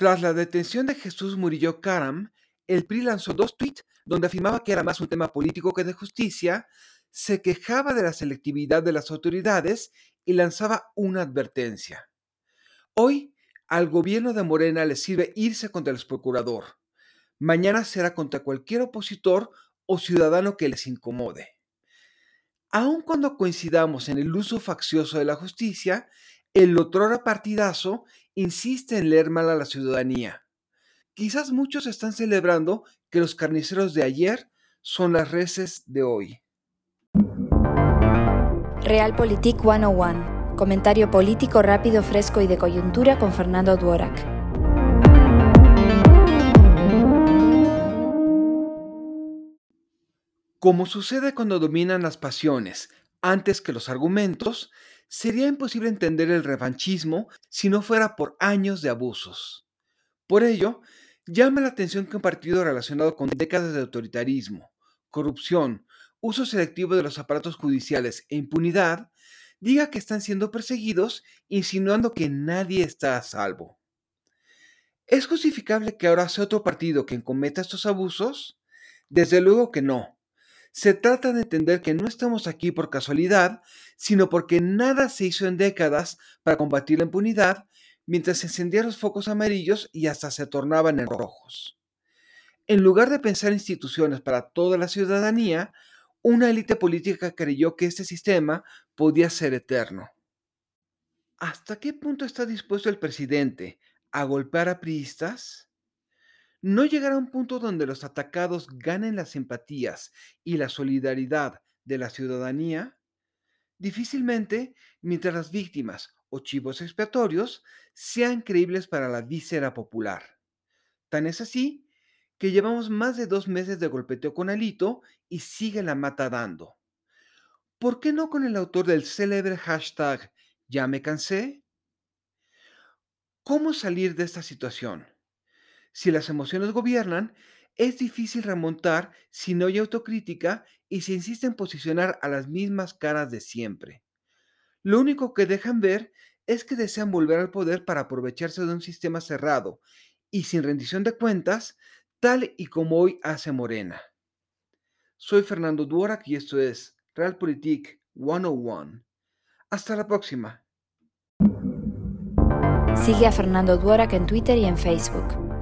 Tras la detención de Jesús Murillo Caram, el PRI lanzó dos tweets donde afirmaba que era más un tema político que de justicia, se quejaba de la selectividad de las autoridades y lanzaba una advertencia. Hoy, al gobierno de Morena le sirve irse contra el procurador. Mañana será contra cualquier opositor o ciudadano que les incomode. Aun cuando coincidamos en el uso faccioso de la justicia, el otrora partidazo insiste en leer mal a la ciudadanía. Quizás muchos están celebrando que los carniceros de ayer son las reces de hoy. Realpolitik 101. Comentario político rápido, fresco y de coyuntura con Fernando Duorak. Como sucede cuando dominan las pasiones antes que los argumentos, sería imposible entender el revanchismo si no fuera por años de abusos. Por ello, llama la atención que un partido relacionado con décadas de autoritarismo, corrupción, uso selectivo de los aparatos judiciales e impunidad, diga que están siendo perseguidos, insinuando que nadie está a salvo. ¿Es justificable que ahora sea otro partido quien cometa estos abusos? Desde luego que no. Se trata de entender que no estamos aquí por casualidad, sino porque nada se hizo en décadas para combatir la impunidad, mientras se encendían los focos amarillos y hasta se tornaban en rojos. En lugar de pensar instituciones para toda la ciudadanía, una élite política creyó que este sistema podía ser eterno. ¿Hasta qué punto está dispuesto el presidente a golpear a priistas? No llegará a un punto donde los atacados ganen las simpatías y la solidaridad de la ciudadanía? Difícilmente mientras las víctimas o chivos expiatorios sean creíbles para la víscera popular. Tan es así que llevamos más de dos meses de golpeteo con Alito y sigue la mata dando. ¿Por qué no con el autor del célebre hashtag Ya me cansé? ¿Cómo salir de esta situación? Si las emociones gobiernan, es difícil remontar si no hay autocrítica y se insiste en posicionar a las mismas caras de siempre. Lo único que dejan ver es que desean volver al poder para aprovecharse de un sistema cerrado y sin rendición de cuentas, tal y como hoy hace Morena. Soy Fernando Duorak y esto es Realpolitik 101. Hasta la próxima. Sigue a Fernando Duorak en Twitter y en Facebook.